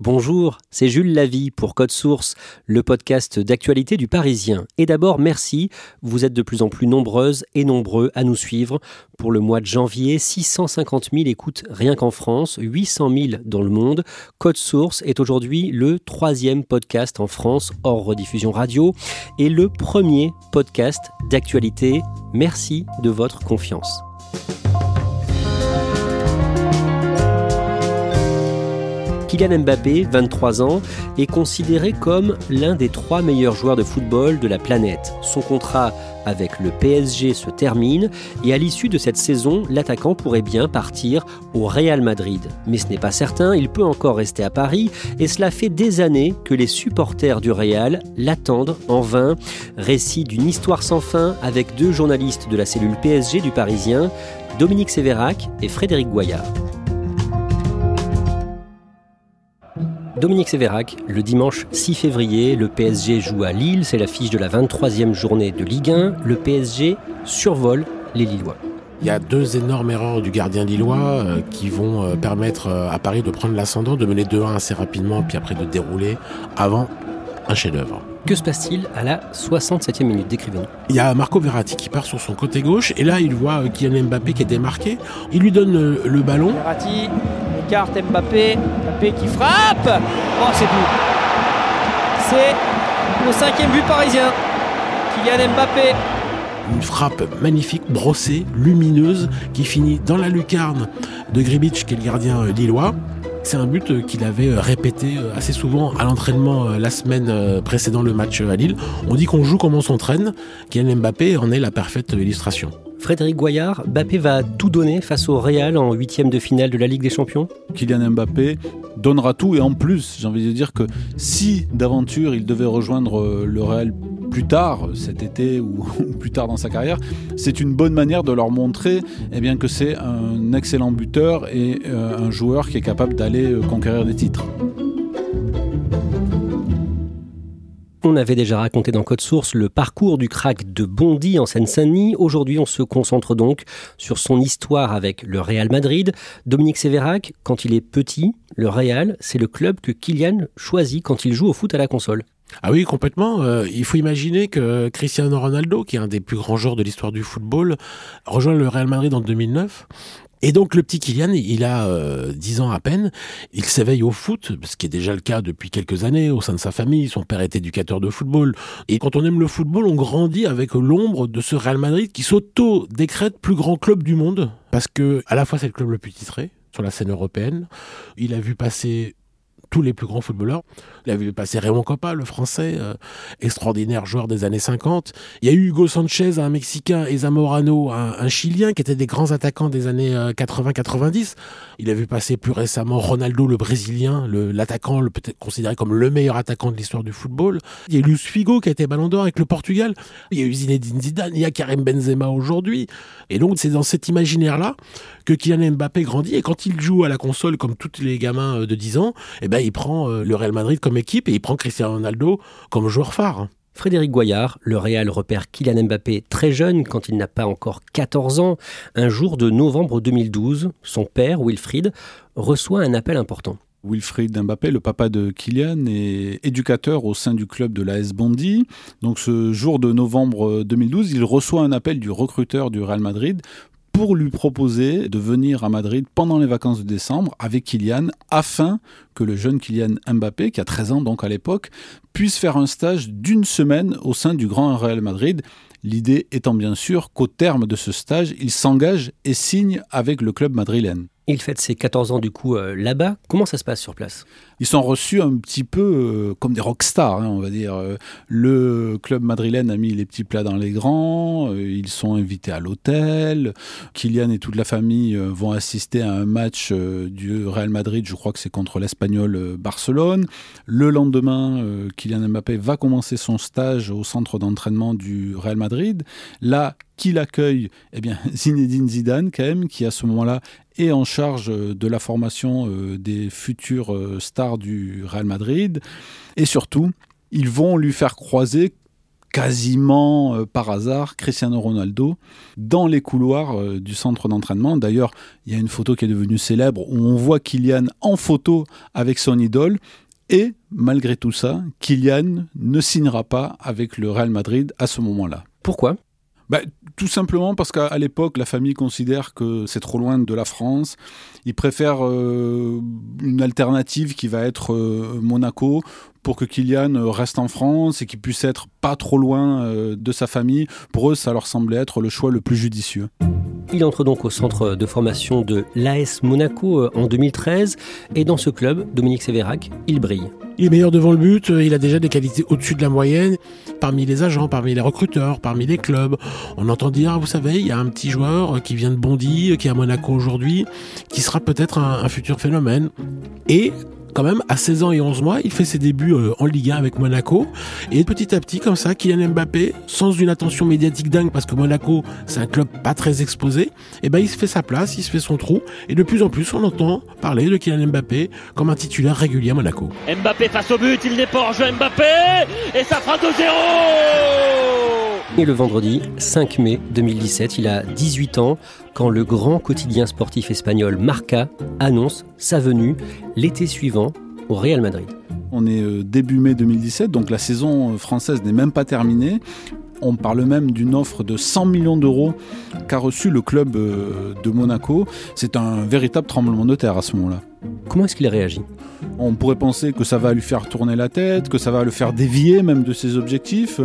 Bonjour, c'est Jules Lavie pour Code Source, le podcast d'actualité du Parisien. Et d'abord, merci, vous êtes de plus en plus nombreuses et nombreux à nous suivre. Pour le mois de janvier, 650 000 écoutes rien qu'en France, 800 000 dans le monde. Code Source est aujourd'hui le troisième podcast en France hors rediffusion radio et le premier podcast d'actualité. Merci de votre confiance. Kylian Mbappé, 23 ans, est considéré comme l'un des trois meilleurs joueurs de football de la planète. Son contrat avec le PSG se termine et à l'issue de cette saison, l'attaquant pourrait bien partir au Real Madrid. Mais ce n'est pas certain, il peut encore rester à Paris et cela fait des années que les supporters du Real l'attendent en vain. Récit d'une histoire sans fin avec deux journalistes de la cellule PSG du Parisien, Dominique Sévérac et Frédéric Goyard. Dominique Sévérac, le dimanche 6 février, le PSG joue à Lille, c'est l'affiche de la 23e journée de Ligue 1. Le PSG survole les Lillois. Il y a deux énormes erreurs du gardien lillois euh, qui vont euh, permettre euh, à Paris de prendre l'ascendant, de mener 2-1 assez rapidement, puis après de dérouler avant un chef-d'œuvre. Que se passe-t-il à la 67e minute? Décrivez-nous. Il y a Marco Verratti qui part sur son côté gauche et là il voit Kylian Mbappé qui est démarqué. Il lui donne le, le ballon. Verratti écarte Mbappé, Mbappé qui frappe. Oh c'est tout. C'est le cinquième but parisien. Kylian Mbappé. Une frappe magnifique, brossée, lumineuse, qui finit dans la lucarne de Gribic, qui est le gardien lillois. C'est un but qu'il avait répété assez souvent à l'entraînement la semaine précédant le match à Lille. On dit qu'on joue comme on s'entraîne. Kylian Mbappé en est la parfaite illustration. Frédéric Goyard, Mbappé va tout donner face au Real en huitième de finale de la Ligue des Champions? Kylian Mbappé donnera tout et en plus, j'ai envie de dire que si d'aventure il devait rejoindre le Real plus tard cet été ou plus tard dans sa carrière, c'est une bonne manière de leur montrer eh bien, que c'est un excellent buteur et euh, un joueur qui est capable d'aller conquérir des titres. On avait déjà raconté dans Code Source le parcours du crack de Bondy en Seine-Saint-Denis. Aujourd'hui, on se concentre donc sur son histoire avec le Real Madrid. Dominique Sévérac, quand il est petit, le Real, c'est le club que Kylian choisit quand il joue au foot à la console. Ah oui, complètement. Euh, il faut imaginer que Cristiano Ronaldo, qui est un des plus grands joueurs de l'histoire du football, rejoint le Real Madrid en 2009. Et donc le petit Kylian, il a euh, 10 ans à peine, il s'éveille au foot, ce qui est déjà le cas depuis quelques années au sein de sa famille, son père est éducateur de football. Et quand on aime le football, on grandit avec l'ombre de ce Real Madrid qui s'auto-décrète plus grand club du monde, parce que à la fois c'est le club le plus titré sur la scène européenne, il a vu passer tous les plus grands footballeurs. Il a vu passer Raymond Coppa, le français, euh, extraordinaire joueur des années 50. Il y a eu Hugo Sanchez, un Mexicain, et Zamorano, un, Chilien, qui étaient des grands attaquants des années euh, 80-90. Il a vu passer plus récemment Ronaldo, le Brésilien, l'attaquant le, peut-être considéré comme le meilleur attaquant de l'histoire du football. Il y a eu Luis Figo, qui a été ballon d'or avec le Portugal. Il y a eu Zinedine Zidane, il y a Karim Benzema aujourd'hui. Et donc, c'est dans cet imaginaire-là que Kylian Mbappé grandit. Et quand il joue à la console, comme tous les gamins de 10 ans, eh ben, il prend le Real Madrid comme équipe et il prend Cristiano Ronaldo comme joueur phare. Frédéric Goyard, le Real repère Kylian Mbappé très jeune, quand il n'a pas encore 14 ans. Un jour de novembre 2012, son père, Wilfried, reçoit un appel important. Wilfried Mbappé, le papa de Kylian, est éducateur au sein du club de l'AS Bondy. Donc ce jour de novembre 2012, il reçoit un appel du recruteur du Real Madrid pour lui proposer de venir à Madrid pendant les vacances de décembre avec Kylian afin que le jeune Kylian Mbappé, qui a 13 ans donc à l'époque, puisse faire un stage d'une semaine au sein du Grand Real Madrid. L'idée étant bien sûr qu'au terme de ce stage, il s'engage et signe avec le club madrilène. Il fête ses 14 ans du coup euh, là-bas. Comment ça se passe sur place? Ils sont reçus un petit peu euh, comme des rockstars, hein, on va dire. Euh, le club madrilène a mis les petits plats dans les grands. ils sont invités à l'hôtel. Kylian et toute la famille vont assister à un match du Real Madrid. Je crois que c'est contre l'Espagnol Barcelone. Le lendemain, Kylian Mbappé va commencer son stage au centre d'entraînement du Real Madrid. Là, qui l'accueille? Eh bien, Zinedine Zidane, quand même, qui à ce moment-là est en charge euh, de la formation euh, des futures euh, stars du Real Madrid. Et surtout, ils vont lui faire croiser quasiment par hasard Cristiano Ronaldo dans les couloirs du centre d'entraînement. D'ailleurs, il y a une photo qui est devenue célèbre où on voit Kylian en photo avec son idole. Et malgré tout ça, Kylian ne signera pas avec le Real Madrid à ce moment-là. Pourquoi? Bah, tout simplement parce qu'à l'époque, la famille considère que c'est trop loin de la France. Ils préfèrent euh, une alternative qui va être euh, Monaco pour que Kylian reste en France et qu'il puisse être pas trop loin euh, de sa famille. Pour eux, ça leur semblait être le choix le plus judicieux. Il entre donc au centre de formation de l'AS Monaco en 2013 et dans ce club, Dominique Sévérac, il brille. Il est meilleur devant le but, il a déjà des qualités au-dessus de la moyenne parmi les agents, parmi les recruteurs, parmi les clubs. On entend dire, vous savez, il y a un petit joueur qui vient de Bondy, qui est à Monaco aujourd'hui, qui sera peut-être un, un futur phénomène. Et quand même, à 16 ans et 11 mois, il fait ses débuts euh, en Ligue 1 avec Monaco. Et petit à petit, comme ça, Kylian Mbappé, sans une attention médiatique dingue, parce que Monaco, c'est un club pas très exposé, et eh ben il se fait sa place, il se fait son trou. Et de plus en plus, on entend parler de Kylian Mbappé comme un titulaire régulier à Monaco. Mbappé face au but, il n'est pas en jeu Mbappé, et ça fera 2-0 et le vendredi 5 mai 2017, il a 18 ans quand le grand quotidien sportif espagnol Marca annonce sa venue l'été suivant au Real Madrid. On est euh, début mai 2017, donc la saison euh, française n'est même pas terminée. On parle même d'une offre de 100 millions d'euros qu'a reçu le club euh, de Monaco. C'est un véritable tremblement de terre à ce moment-là. Comment est-ce qu'il a réagi? On pourrait penser que ça va lui faire tourner la tête, que ça va le faire dévier même de ses objectifs.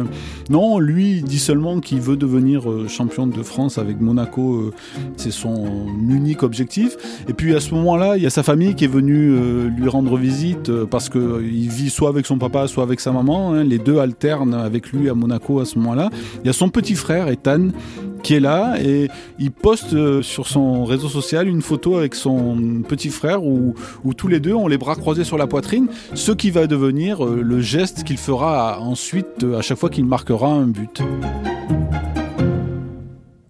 Non, lui il dit seulement qu'il veut devenir euh, champion de France avec Monaco, euh, c'est son unique objectif. Et puis à ce moment-là, il y a sa famille qui est venue euh, lui rendre visite parce qu'il vit soit avec son papa, soit avec sa maman. Hein. Les deux alternent avec lui à Monaco à ce moment-là. Il y a son petit frère, Ethan, qui est là et il poste sur son réseau social une photo avec son petit frère où tous les deux ont les bras croisés sur la poitrine, ce qui va devenir euh, le geste qu'il fera ensuite euh, à chaque fois qu'il marquera un but.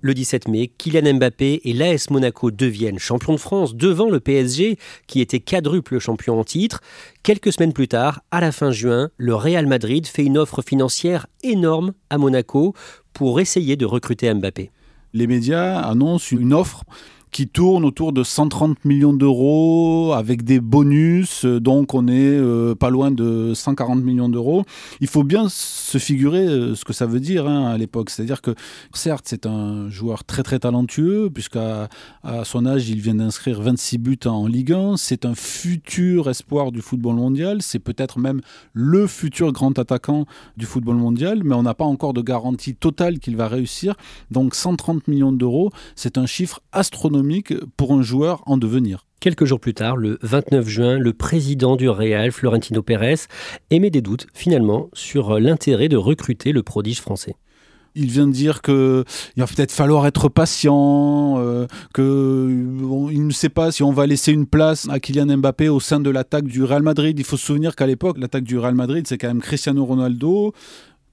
Le 17 mai, Kylian Mbappé et l'AS Monaco deviennent champions de France devant le PSG qui était quadruple champion en titre. Quelques semaines plus tard, à la fin juin, le Real Madrid fait une offre financière énorme à Monaco pour essayer de recruter Mbappé. Les médias annoncent une offre qui tourne autour de 130 millions d'euros avec des bonus, donc on est euh, pas loin de 140 millions d'euros. Il faut bien se figurer euh, ce que ça veut dire hein, à l'époque, c'est-à-dire que certes c'est un joueur très très talentueux puisqu'à à son âge il vient d'inscrire 26 buts en Ligue 1, c'est un futur espoir du football mondial, c'est peut-être même le futur grand attaquant du football mondial, mais on n'a pas encore de garantie totale qu'il va réussir. Donc 130 millions d'euros, c'est un chiffre astronomique pour un joueur en devenir. Quelques jours plus tard, le 29 juin, le président du Real, Florentino Pérez, émet des doutes finalement sur l'intérêt de recruter le prodige français. Il vient de dire qu'il va peut-être falloir être patient, euh, qu'il ne sait pas si on va laisser une place à Kylian Mbappé au sein de l'attaque du Real Madrid. Il faut se souvenir qu'à l'époque, l'attaque du Real Madrid, c'est quand même Cristiano Ronaldo,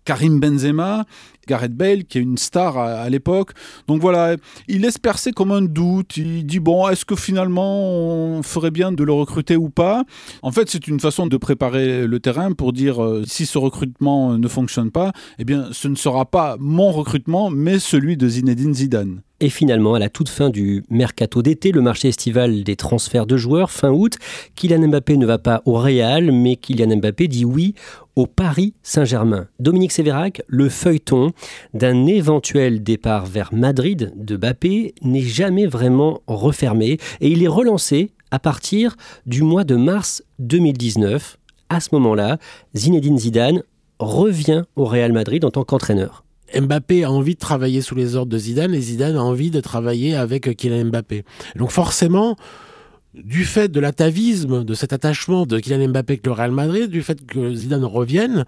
Karim Benzema, Gareth Bale, qui est une star à, l'époque. Donc voilà, il laisse percer comme un doute. Il dit bon, est-ce que finalement on ferait bien de le recruter ou pas? En fait, c'est une façon de préparer le terrain pour dire euh, si ce recrutement ne fonctionne pas, eh bien, ce ne sera pas mon recrutement, mais celui de Zinedine Zidane. Et finalement, à la toute fin du mercato d'été, le marché estival des transferts de joueurs, fin août, Kylian Mbappé ne va pas au Real, mais Kylian Mbappé dit oui au Paris Saint-Germain. Dominique Sévérac, le feuilleton d'un éventuel départ vers Madrid de Mbappé n'est jamais vraiment refermé et il est relancé à partir du mois de mars 2019. À ce moment-là, Zinedine Zidane revient au Real Madrid en tant qu'entraîneur. Mbappé a envie de travailler sous les ordres de Zidane et Zidane a envie de travailler avec Kylian Mbappé. Donc forcément, du fait de l'atavisme, de cet attachement de Kylian Mbappé avec le Real Madrid, du fait que Zidane revienne,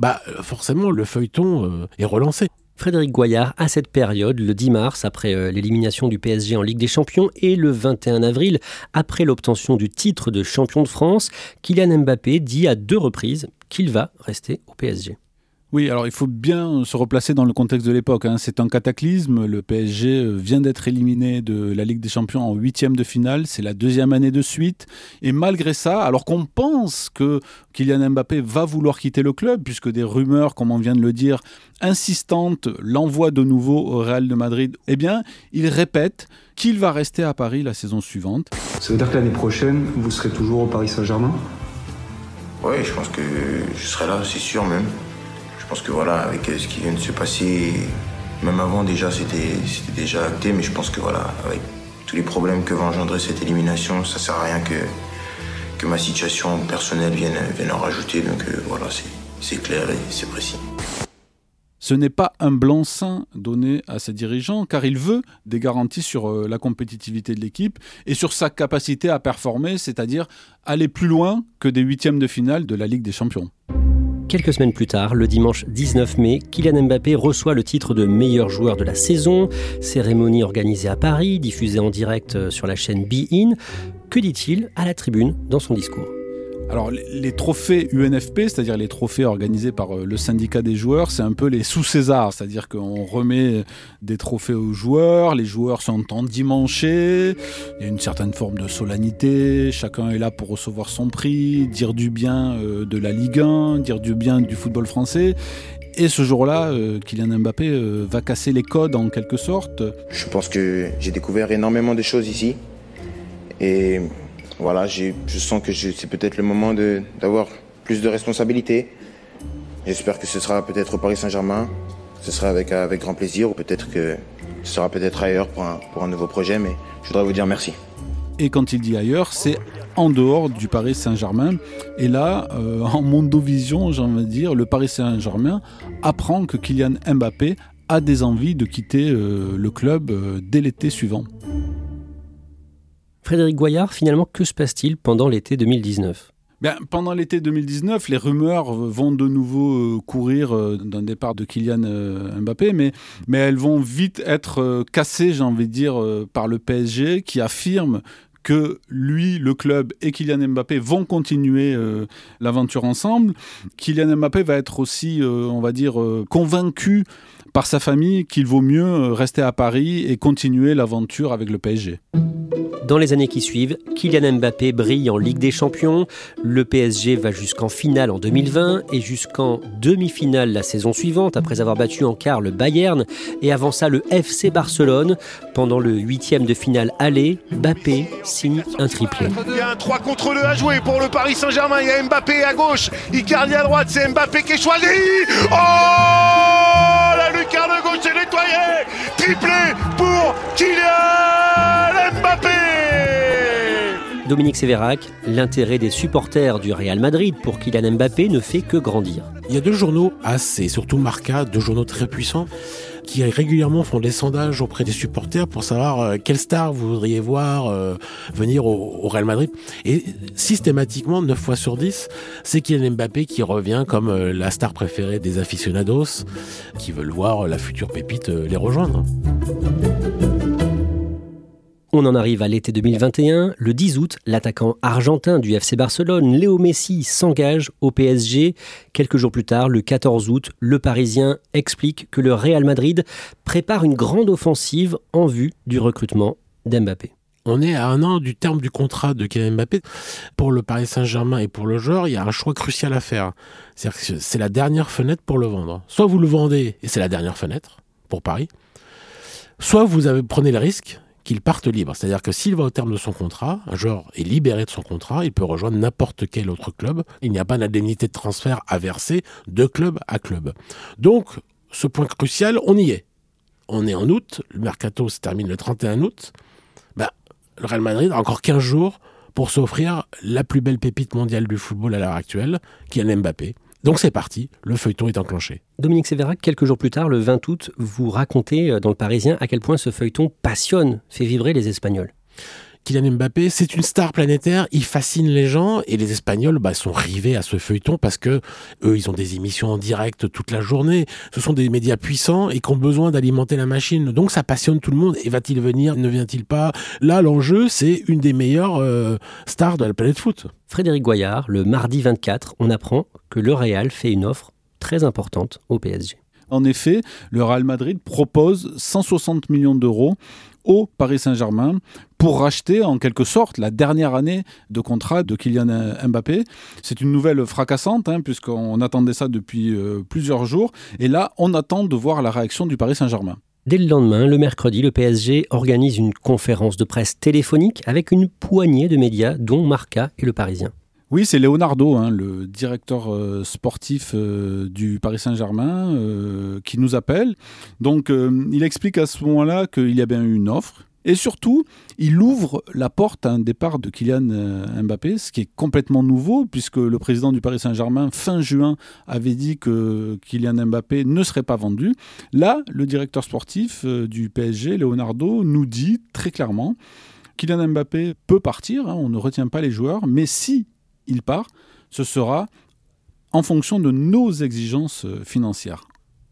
bah forcément le feuilleton euh, est relancé. Frédéric Goyard, à cette période, le 10 mars, après euh, l'élimination du PSG en Ligue des Champions, et le 21 avril, après l'obtention du titre de champion de France, Kylian Mbappé dit à deux reprises qu'il va rester au PSG. Oui, alors il faut bien se replacer dans le contexte de l'époque. Hein. C'est un cataclysme. Le PSG euh, vient d'être éliminé de la Ligue des Champions en huitième de finale. C'est la deuxième année de suite. Et malgré ça, alors qu'on pense que Kylian Mbappé va vouloir quitter le club, puisque des rumeurs, comme on vient de le dire, insistantes l'envoient de nouveau au Real de Madrid, eh bien, il répète qu'il va rester à Paris la saison suivante. Ça veut dire que l'année prochaine, vous serez toujours au Paris Saint-Germain? Oui, je pense que je serai là, c'est sûr même. Je pense que voilà, avec ce qui vient de se passer, même avant déjà, c'était déjà acté, mais je pense que voilà, avec tous les problèmes que va engendrer cette élimination, ça sert à rien que, que ma situation personnelle vienne, vienne en rajouter. Donc euh, voilà, c'est clair et c'est précis. Ce n'est pas un blanc-seing donné à ses dirigeants, car il veut des garanties sur euh, la compétitivité de l'équipe et sur sa capacité à performer, c'est-à-dire aller plus loin que des huitièmes de finale de la Ligue des Champions. Quelques semaines plus tard, le dimanche 19 mai, Kylian Mbappé reçoit le titre de meilleur joueur de la saison. Cérémonie organisée à Paris, diffusée en direct sur la chaîne Be In. Que dit-il à la tribune dans son discours? Alors les trophées UNFP, c'est-à-dire les trophées organisés par euh, le syndicat des joueurs, c'est un peu les sous-Césars, c'est-à-dire qu'on remet des trophées aux joueurs, les joueurs sont endimanchés, il y a une certaine forme de solennité, chacun est là pour recevoir son prix, dire du bien euh, de la Ligue 1, dire du bien du football français. Et ce jour-là, euh, Kylian Mbappé va casser les codes en quelque sorte. Je pense que j'ai découvert énormément de choses ici. Et voilà, je sens que c'est peut-être le moment d'avoir plus de responsabilités. J'espère que ce sera peut-être au Paris Saint-Germain. Ce sera avec, avec grand plaisir ou peut-être que ce sera peut-être ailleurs pour un, pour un nouveau projet, mais je voudrais vous dire merci. Et quand il dit ailleurs, c'est en dehors du Paris Saint-Germain. Et là, euh, en Mondovision, j'ai envie de dire, le Paris Saint-Germain apprend que Kylian Mbappé a des envies de quitter euh, le club euh, dès l'été suivant. Frédéric Goyard, finalement, que se passe-t-il pendant l'été 2019 Bien, pendant l'été 2019, les rumeurs vont de nouveau euh, courir euh, d'un départ de Kylian euh, Mbappé, mais, mais elles vont vite être cassées, j'ai envie de dire, par le PSG qui affirme que lui, le club et Kylian Mbappé vont continuer l'aventure ensemble. Kylian Mbappé va être aussi, on va dire, convaincu par sa famille qu'il vaut mieux rester à Paris et continuer l'aventure avec le PSG. Dans les années qui suivent, Kylian Mbappé brille en Ligue des Champions, le PSG va jusqu'en finale en 2020 et jusqu'en demi-finale la saison suivante après avoir battu en quart le Bayern et avant ça le FC Barcelone. Pendant le huitième de finale aller, Mbappé signe un triplé. Il y a un 3 contre 2 à jouer pour le Paris Saint-Germain, il y a Mbappé à gauche, Icardi à droite, c'est Mbappé qui est choisi Oh gauche est nettoyée Triplé pour Kylian Mbappé. Dominique Sévérac, l'intérêt des supporters du Real Madrid pour Kylian Mbappé ne fait que grandir. Il y a deux journaux assez, surtout Marca, deux journaux très puissants, qui régulièrement font des sondages auprès des supporters pour savoir euh, quelle star vous voudriez voir euh, venir au, Real Madrid. Et systématiquement, 9 fois sur 10, c'est Kylian Mbappé qui revient comme euh, la star préférée des aficionados qui veulent voir la future pépite les rejoindre. On en arrive à l'été 2021. Le 10 août, l'attaquant argentin du FC Barcelone, Léo Messi, s'engage au PSG. Quelques jours plus tard, le 14 août, le Parisien explique que le Real Madrid prépare une grande offensive en vue du recrutement d'Mbappé. On est à un an du terme du contrat de Kylian Mbappé. Pour le Paris Saint-Germain et pour le joueur, il y a un choix crucial à faire. C'est la dernière fenêtre pour le vendre. Soit vous le vendez et c'est la dernière fenêtre pour Paris, soit vous prenez le risque qu'il parte libre. C'est-à-dire que s'il va au terme de son contrat, un joueur est libéré de son contrat, il peut rejoindre n'importe quel autre club. Il n'y a pas d'indemnité de transfert à verser de club à club. Donc, ce point crucial, on y est. On est en août, le mercato se termine le 31 août. Ben, le Real Madrid a encore 15 jours pour s'offrir la plus belle pépite mondiale du football à l'heure actuelle, qui est Mbappé. Donc c'est parti, le feuilleton est enclenché. Dominique Sévérac, quelques jours plus tard, le 20 août, vous racontez euh, dans le Parisien à quel point ce feuilleton passionne, fait vibrer les Espagnols. Kylian Mbappé, c'est une star planétaire, il fascine les gens et les Espagnols bah, sont rivés à ce feuilleton parce que eux, ils ont des émissions en direct toute la journée. Ce sont des médias puissants et qui ont besoin d'alimenter la machine. Donc ça passionne tout le monde. Et va-t-il venir? Ne vient-il pas? Là, l'enjeu, c'est une des meilleures euh, stars de la planète foot. Frédéric Goyard, le mardi 24, on apprend que le Real fait une offre très importante au PSG. En effet, le Real Madrid propose 160 millions d'euros au Paris Saint-Germain pour racheter en quelque sorte la dernière année de contrat de Kylian Mbappé. C'est une nouvelle fracassante hein, puisqu'on attendait ça depuis euh, plusieurs jours et là on attend de voir la réaction du Paris Saint-Germain. Dès le lendemain, le mercredi, le PSG organise une conférence de presse téléphonique avec une poignée de médias dont Marca et le Parisien. Oui, c'est Leonardo, hein, le directeur euh, sportif euh, du Paris Saint-Germain, euh, qui nous appelle. Donc, il explique à ce moment-là qu'il y a bien eu une offre. Et surtout, il ouvre la porte à un départ de Kylian Mbappé, ce qui est complètement nouveau, puisque le président du Paris Saint-Germain, fin juin, avait dit que Kylian Mbappé ne serait pas vendu. Là, le directeur sportif du PSG, Leonardo, nous dit très clairement Kylian Mbappé peut partir, hein, on ne retient pas les joueurs, mais si il part, ce sera en fonction de nos exigences euh, financières.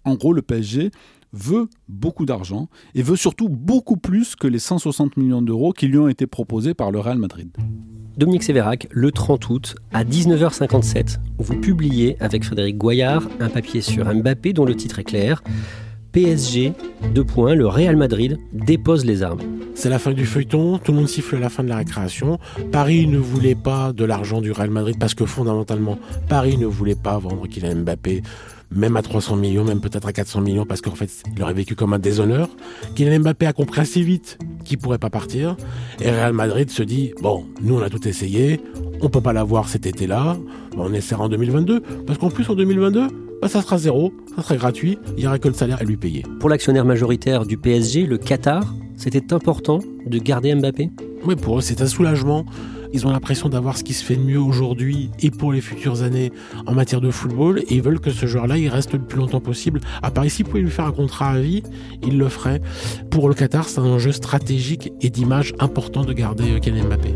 En gros, le PSG veut beaucoup d'argent et veut surtout beaucoup plus que les 160 millions d'euros qui lui ont été proposés par le Real Madrid. Dominique Sévérac, le 30 août, à 19h57, vous publiez avec Frédéric Goyard un papier sur Mbappé dont le titre est clair. PSG, deux points, le Real Madrid dépose les armes. C'est la fin du feuilleton, tout le monde siffle la fin de la récréation. Paris ne voulait pas de l'argent du Real Madrid parce que fondamentalement, Paris ne voulait pas vendre Kylian Mbappé même à 300 millions, même peut-être à 400 millions, parce qu'en fait, il aurait vécu comme un déshonneur. Kylian Mbappé a compris assez vite qu'il pourrait pas partir. Et Real Madrid se dit, bon, nous, on a tout essayé, on peut pas l'avoir cet été-là, on essaiera en 2022. Parce qu'en plus, en 2022, bah, ça sera zéro, ça sera gratuit, il n'y aura que le salaire à lui payer. Pour l'actionnaire majoritaire du PSG, le Qatar, c'était important de garder Mbappé? Oui, pour eux, c'est un soulagement. Ils ont l'impression d'avoir ce qui se fait de mieux aujourd'hui et pour les futures années en matière de football et ils veulent que ce joueur-là il reste le plus longtemps possible. À part ici, vous pouvez lui faire un contrat à vie, il le ferait. Pour le Qatar, c'est un enjeu stratégique et d'image important de garder Kylian Mbappé.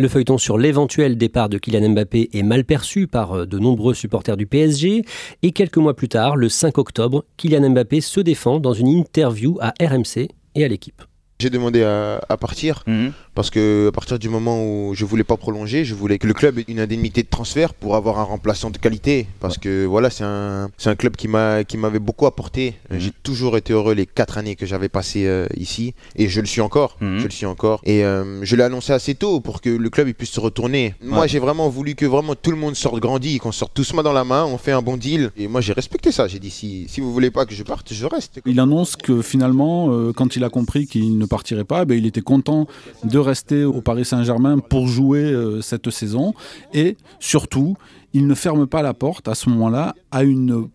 Le feuilleton sur l'éventuel départ de Kylian Mbappé est mal perçu par euh, de nombreux supporters du PSG et quelques mois plus tard, le 5 octobre, Kylian Mbappé se défend dans une interview à RMC et à l'équipe. J'ai demandé à, partir mhm. parce que à partir du moment où je voulais pas prolonger, je voulais que le club ait une indemnité de transfert pour avoir un remplaçant de qualité. Parce que voilà, c'est un, c'est un club qui m'a qui m'avait beaucoup apporté. Mhm. J'ai toujours été heureux les quatre années que j'avais passées euh, ici et je le suis encore. Mhm. Je le suis encore. Et euh, je l'ai annoncé assez tôt pour que le club il puisse se retourner. Moi, j'ai vraiment voulu que vraiment tout le monde sorte grandi, qu'on sorte tous main dans la main, on fait un bon deal. Et moi, j'ai respecté ça. J'ai dit si si vous voulez pas que je parte, je reste. Il annonce que finalement, euh, quand il a compris qu'il ne partirait pas, ben, il était content de rester au Paris Saint-Germain pour jouer euh, cette saison. Et surtout, il ne ferme pas la porte à ce moment-là à une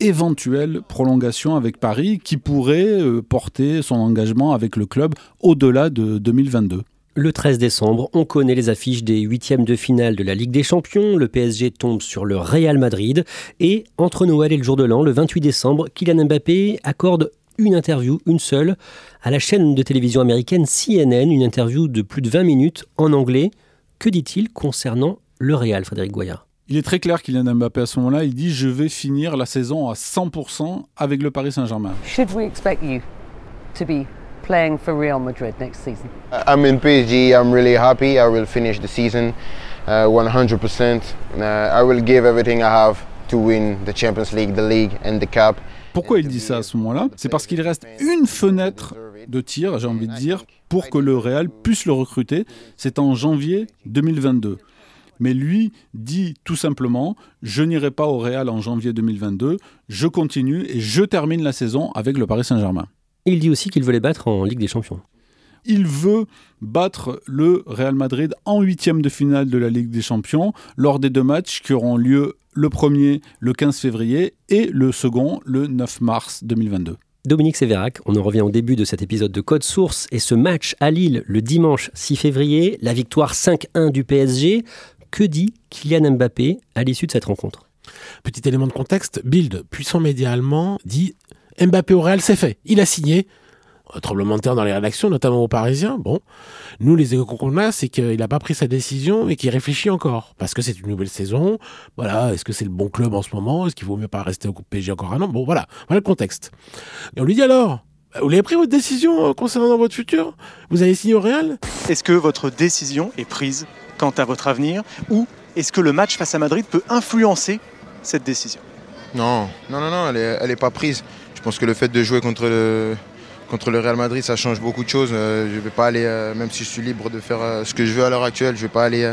éventuelle prolongation avec Paris qui pourrait euh, porter son engagement avec le club au-delà de 2022. Le 13 décembre, on connaît les affiches des huitièmes de finale de la Ligue des Champions. Le PSG tombe sur le Real Madrid. Et entre Noël et le jour de l'an, le 28 décembre, Kylian Mbappé accorde une interview, une seule, à la chaîne de télévision américaine CNN, une interview de plus de 20 minutes en anglais. Que dit-il concernant le Real, Frédéric Goyard il est très clair qu'il un Mbappé à ce moment-là, il dit je vais finir la saison à 100% avec le Paris Saint-Germain. Should we expect you to be playing for Real Madrid next season? I'm in PSG. I'm really happy. I will finish the season 100%. Uh, uh, I will give everything I have to win the Champions League, the league and the cup. Pourquoi il dit ça à ce moment-là? C'est parce qu'il reste une fenêtre de tir, j'ai envie de dire, pour que le Real puisse le recruter. C'est en janvier 2022. Mais lui dit tout simplement je n'irai pas au Real en janvier 2022, je continue et je termine la saison avec le Paris Saint-Germain. Il dit aussi qu'il veut les battre en Ligue des Champions. Il veut battre le Real Madrid en huitième de finale de la Ligue des Champions lors des deux matchs qui auront lieu le premier le 15 février et le second le 9 mars 2022. Dominique Sévérac, on en revient au début de cet épisode de Code Source et ce match à Lille le dimanche 6 février, la victoire 5-1 du PSG. Que dit Kylian Mbappé à l'issue de cette rencontre? Petit élément de contexte, Bild, puissant média allemand, dit Mbappé au Real, c'est fait. Il a signé. Tremblement de terre dans les rédactions, notamment aux Parisiens. Bon, nous, les échos qu'on a, c'est qu'il n'a pas pris sa décision et qu'il réfléchit encore. Parce que c'est une nouvelle saison. Voilà, est-ce que c'est le bon club en ce moment? Est-ce qu'il vaut mieux pas rester au PSG encore un an? Bon, voilà, voilà le contexte. Et on lui dit alors vous avez pris votre décision euh, concernant votre futur? Vous avez signé au Real? Est-ce que votre décision est prise quant à votre avenir? Ou est-ce que le match face à Madrid peut influencer cette décision? Non, non, non, non, elle n'est pas prise. Je pense que le fait de jouer contre le, contre le Real Madrid, ça change beaucoup de choses. Euh, je vais pas aller, euh, même si je suis libre de faire euh, ce que je veux à l'heure actuelle, je vais pas aller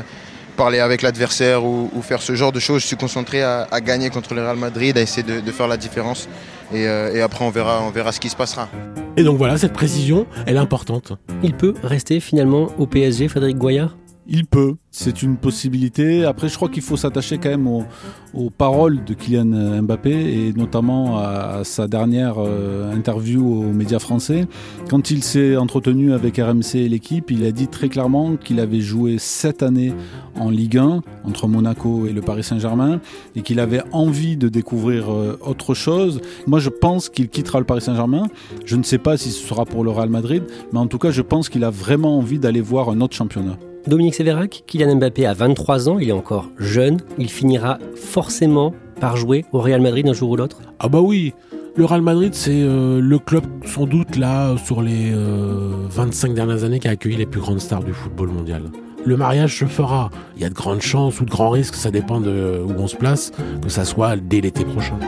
parler avec l'adversaire ou, faire ce genre de choses. Je suis concentré à, gagner contre le Real Madrid, à essayer de, faire la différence. Et, après, on verra, on verra ce qui se passera. Et donc voilà, cette précision, elle est importante. Il peut rester finalement au PSG, Frédéric Goyard? Il peut, c'est une possibilité. Après, je crois qu'il faut s'attacher quand même aux, paroles de Kylian Mbappé et notamment à, sa dernière euh, interview aux médias français. Quand il s'est entretenu avec RMC et l'équipe, il a dit très clairement qu'il avait joué sept années en Ligue 1 entre Monaco et le Paris Saint-Germain et qu'il avait envie de découvrir euh, autre chose. Moi, je pense qu'il quittera le Paris Saint-Germain. Je ne sais pas si ce sera pour le Real Madrid, mais en tout cas, je pense qu'il a vraiment envie d'aller voir un autre championnat. Dominique Sévérac, Kylian Mbappé a 23 ans, il est encore jeune, il finira forcément par jouer au Real Madrid un jour ou l'autre Ah bah oui le Real Madrid, c'est euh, le club sans doute là sur les 25 euh, dernières années qui a accueilli les plus grandes stars du football mondial. Le mariage se fera. Il y a de grandes chances ou de grands risques, ça dépend de où on se place, que ça soit dès l'été prochain.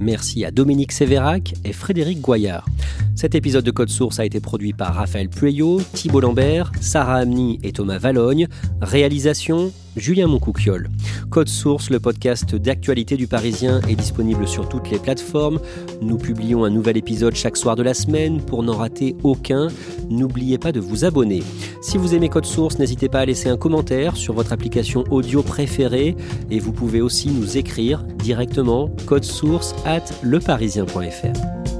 Merci à Dominique Sévérac et Frédéric Goyard. Cet épisode de Code Source a été produit par Raphaël Pueyo, Thibault Lambert, Sarah Amni et Thomas Valogne. Réalisation Julien Moncouquiole. Code Source, le podcast d'actualité du Parisien, est disponible sur toutes les plateformes. Nous publions un nouvel épisode chaque soir de la semaine. Pour n'en rater aucun, n'oubliez pas de vous abonner. Si vous aimez Code Source, n'hésitez pas à laisser un commentaire sur votre application audio préférée et vous pouvez aussi nous écrire directement code source at leparisien.fr.